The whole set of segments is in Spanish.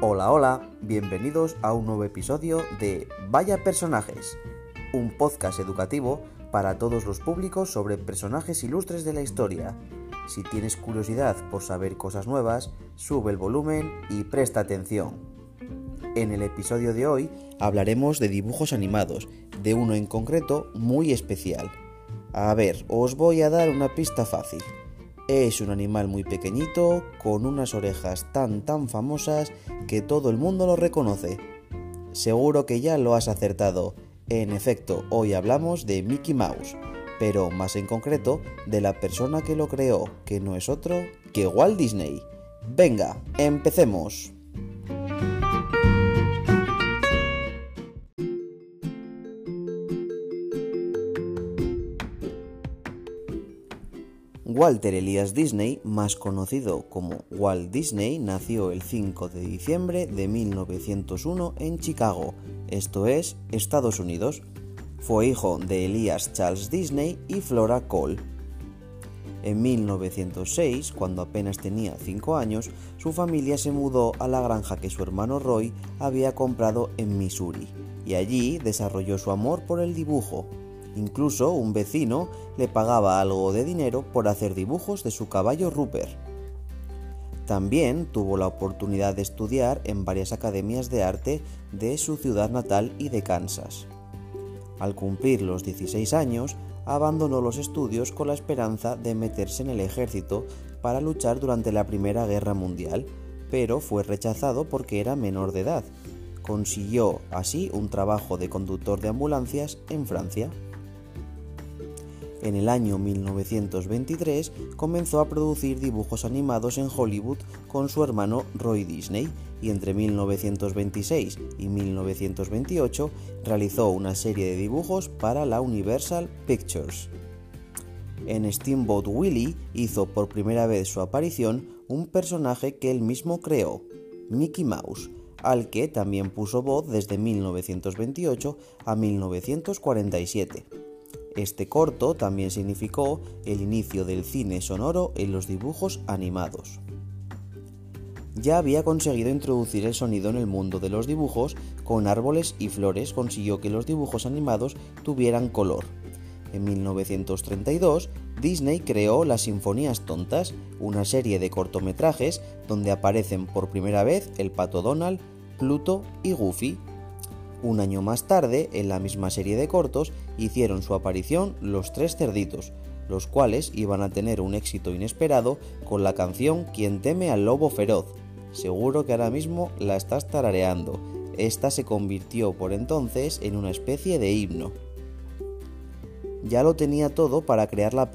Hola, hola, bienvenidos a un nuevo episodio de Vaya Personajes, un podcast educativo para todos los públicos sobre personajes ilustres de la historia. Si tienes curiosidad por saber cosas nuevas, sube el volumen y presta atención. En el episodio de hoy hablaremos de dibujos animados, de uno en concreto muy especial. A ver, os voy a dar una pista fácil. Es un animal muy pequeñito, con unas orejas tan tan famosas que todo el mundo lo reconoce. Seguro que ya lo has acertado. En efecto, hoy hablamos de Mickey Mouse, pero más en concreto de la persona que lo creó, que no es otro que Walt Disney. Venga, empecemos. Walter Elias Disney, más conocido como Walt Disney, nació el 5 de diciembre de 1901 en Chicago, esto es, Estados Unidos. Fue hijo de Elias Charles Disney y Flora Cole. En 1906, cuando apenas tenía 5 años, su familia se mudó a la granja que su hermano Roy había comprado en Missouri, y allí desarrolló su amor por el dibujo, Incluso un vecino le pagaba algo de dinero por hacer dibujos de su caballo Rupert. También tuvo la oportunidad de estudiar en varias academias de arte de su ciudad natal y de Kansas. Al cumplir los 16 años, abandonó los estudios con la esperanza de meterse en el ejército para luchar durante la Primera Guerra Mundial, pero fue rechazado porque era menor de edad. Consiguió así un trabajo de conductor de ambulancias en Francia. En el año 1923 comenzó a producir dibujos animados en Hollywood con su hermano Roy Disney y entre 1926 y 1928 realizó una serie de dibujos para la Universal Pictures. En Steamboat Willie hizo por primera vez su aparición un personaje que él mismo creó, Mickey Mouse, al que también puso voz desde 1928 a 1947. Este corto también significó el inicio del cine sonoro en los dibujos animados. Ya había conseguido introducir el sonido en el mundo de los dibujos, con árboles y flores consiguió que los dibujos animados tuvieran color. En 1932, Disney creó Las Sinfonías Tontas, una serie de cortometrajes donde aparecen por primera vez el pato Donald, Pluto y Goofy, un año más tarde, en la misma serie de cortos, hicieron su aparición Los Tres Cerditos, los cuales iban a tener un éxito inesperado con la canción Quien teme al lobo feroz. Seguro que ahora mismo la estás tarareando. Esta se convirtió por entonces en una especie de himno. Ya lo tenía todo para crear la,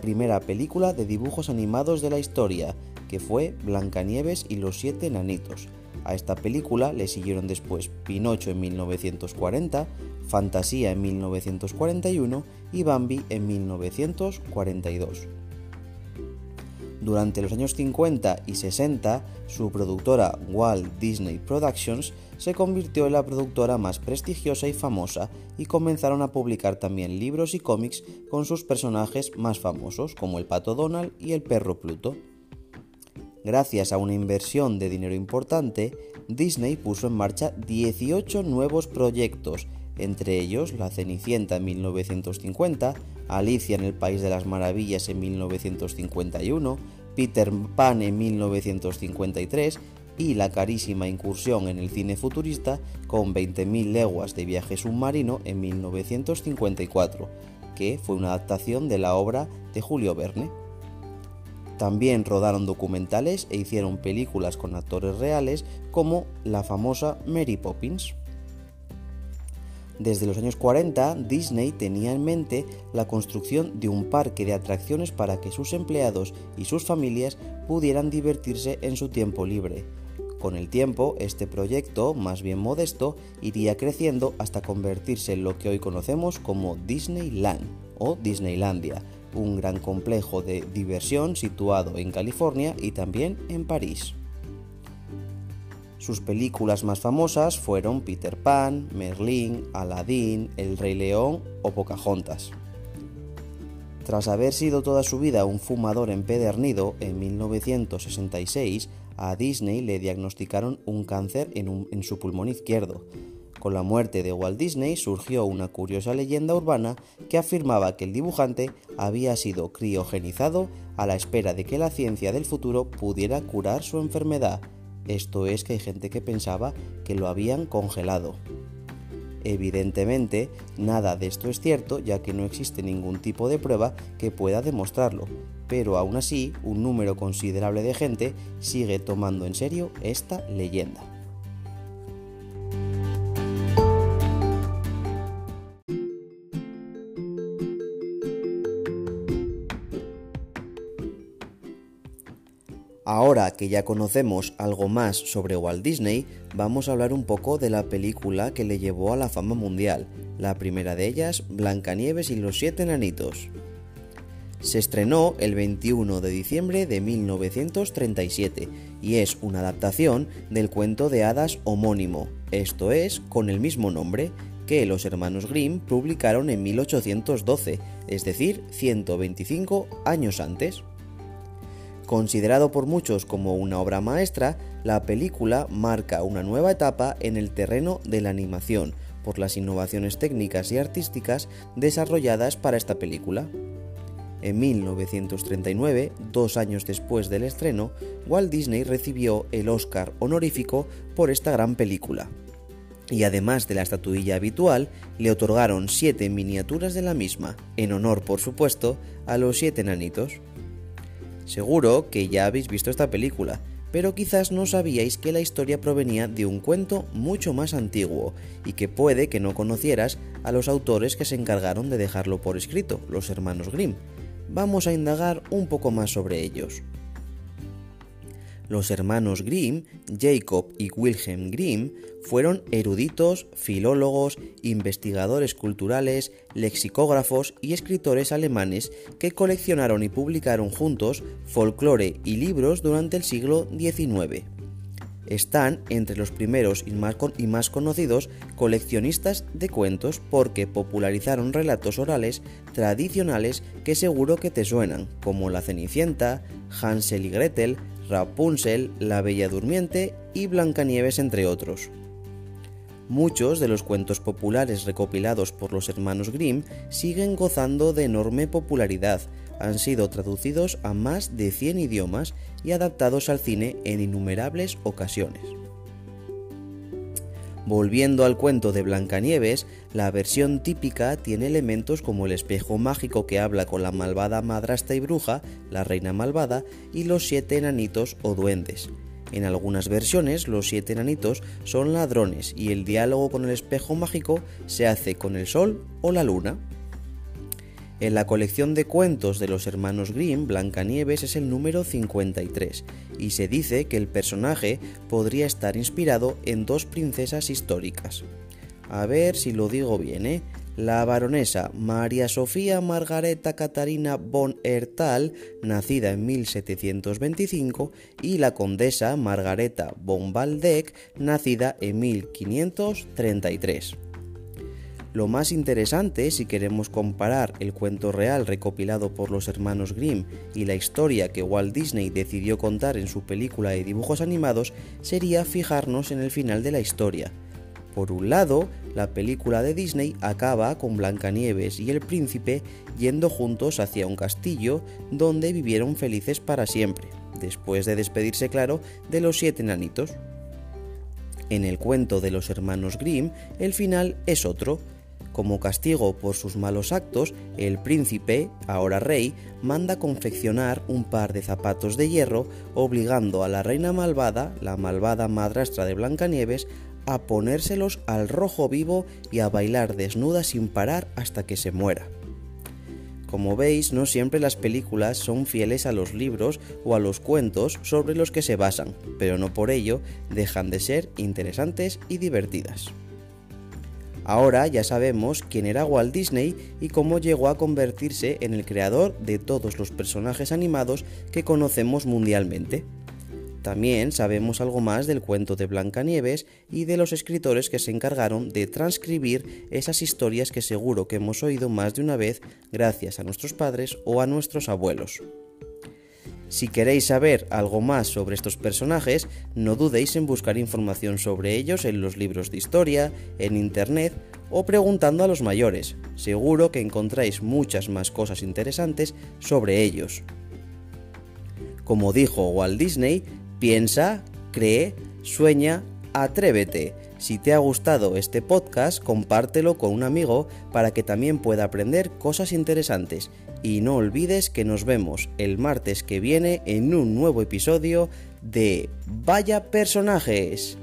primera película de dibujos animados de la historia, que fue Blancanieves y los siete enanitos, a esta película le siguieron después Pinocho en 1940, Fantasía en 1941 y Bambi en 1942. Durante los años 50 y 60, su productora Walt Disney Productions se convirtió en la productora más prestigiosa y famosa y comenzaron a publicar también libros y cómics con sus personajes más famosos como el pato Donald y el perro Pluto. Gracias a una inversión de dinero importante, Disney puso en marcha 18 nuevos proyectos, entre ellos La Cenicienta en 1950, Alicia en el País de las Maravillas en 1951, Peter Pan en 1953 y la carísima incursión en el cine futurista con 20.000 leguas de viaje submarino en 1954, que fue una adaptación de la obra de Julio Verne. También rodaron documentales e hicieron películas con actores reales como la famosa Mary Poppins. Desde los años 40, Disney tenía en mente la construcción de un parque de atracciones para que sus empleados y sus familias pudieran divertirse en su tiempo libre. Con el tiempo, este proyecto, más bien modesto, iría creciendo hasta convertirse en lo que hoy conocemos como Disneyland o Disneylandia, un gran complejo de diversión situado en California y también en París. Sus películas más famosas fueron Peter Pan, Merlín, Aladdin, El Rey León o Pocahontas. Tras haber sido toda su vida un fumador empedernido, en 1966 a Disney le diagnosticaron un cáncer en, su pulmón izquierdo. Con la muerte de Walt Disney surgió una curiosa leyenda urbana que afirmaba que el dibujante había sido criogenizado a la espera de que la ciencia del futuro pudiera curar su enfermedad. Esto es que hay gente que pensaba que lo habían congelado. Evidentemente, nada de esto es cierto ya que no existe ningún tipo de prueba que pueda demostrarlo, pero aún así un número considerable de gente sigue tomando en serio esta leyenda. Ahora que ya conocemos algo más sobre Walt Disney, vamos a hablar un poco de la película que le llevó a la fama mundial. La primera de ellas, Blancanieves y los siete enanitos. Se estrenó el 21 de diciembre de 1937 y es una adaptación del cuento de hadas homónimo, esto es, con el mismo nombre, que los hermanos Grimm publicaron en 1812, es decir, 125 años antes. Considerado por muchos como una obra maestra, la película marca una nueva etapa en el terreno de la animación por las innovaciones técnicas y artísticas desarrolladas para esta película. En 1939, dos años después del estreno, Walt Disney recibió el Oscar honorífico por esta gran película. Y además de la estatuilla habitual, le otorgaron siete miniaturas de la misma, en honor, por supuesto, a los siete enanitos. Seguro que ya habéis visto esta película, pero quizás no sabíais que la historia provenía de un cuento mucho más antiguo y que puede que no conocieras a los autores que se encargaron de dejarlo por escrito, los hermanos Grimm. Vamos a indagar un poco más sobre ellos. Los hermanos Grimm, Jacob y Wilhelm Grimm, fueron eruditos, filólogos, investigadores culturales, lexicógrafos y escritores alemanes que coleccionaron y publicaron juntos folclore y libros durante el siglo XIX. Están entre los primeros y más, conocidos coleccionistas de cuentos porque popularizaron relatos orales tradicionales que seguro que te suenan, como La Cenicienta, Hansel y Gretel, Rapunzel, La Bella Durmiente y Blancanieves, entre otros. Muchos de los cuentos populares recopilados por los hermanos Grimm siguen gozando de enorme popularidad, han sido traducidos a más de 100 idiomas y adaptados al cine en innumerables ocasiones. Volviendo al cuento de Blancanieves, la versión típica tiene elementos como el espejo mágico que habla con la malvada madrastra y bruja, la reina malvada, y los siete enanitos o duendes. En algunas versiones, los siete enanitos son ladrones y el diálogo con el espejo mágico se hace con el sol o la luna. En la colección de cuentos de los hermanos Grimm, Blancanieves es el número 53, y se dice que el personaje podría estar inspirado en dos princesas históricas. A ver si lo digo bien, ¿eh? La baronesa María Sofía Margareta Catarina von Ertal, nacida en 1725, y la condesa Margareta von Waldeck, nacida en 1533. Lo más interesante, si queremos comparar el cuento real recopilado por los hermanos Grimm y la historia que Walt Disney decidió contar en su película de dibujos animados, sería fijarnos en el final de la historia. Por un lado, la película de Disney acaba con Blancanieves y el príncipe yendo juntos hacia un castillo donde vivieron felices para siempre, después de despedirse, claro, de los siete enanitos. En el cuento de los hermanos Grimm, el final es otro, como castigo por sus malos actos, el príncipe, ahora rey, manda confeccionar un par de zapatos de hierro, obligando a la reina malvada, la malvada madrastra de Blancanieves, a ponérselos al rojo vivo y a bailar desnuda sin parar hasta que se muera. Como veis, no siempre las películas son fieles a los libros o a los cuentos sobre los que se basan, pero no por ello dejan de ser interesantes y divertidas. Ahora ya sabemos quién era Walt Disney y cómo llegó a convertirse en el creador de todos los personajes animados que conocemos mundialmente. También sabemos algo más del cuento de Blancanieves y de los escritores que se encargaron de transcribir esas historias que seguro que hemos oído más de una vez gracias a nuestros padres o a nuestros abuelos. Si queréis saber algo más sobre estos personajes, no dudéis en buscar información sobre ellos en los libros de historia, en internet o preguntando a los mayores. Seguro que encontráis muchas más cosas interesantes sobre ellos. Como dijo Walt Disney, piensa, cree, sueña, atrévete. Si te ha gustado este podcast, compártelo con un amigo para que también pueda aprender cosas interesantes. Y no olvides que nos vemos el martes que viene en un nuevo episodio de Vaya Personajes.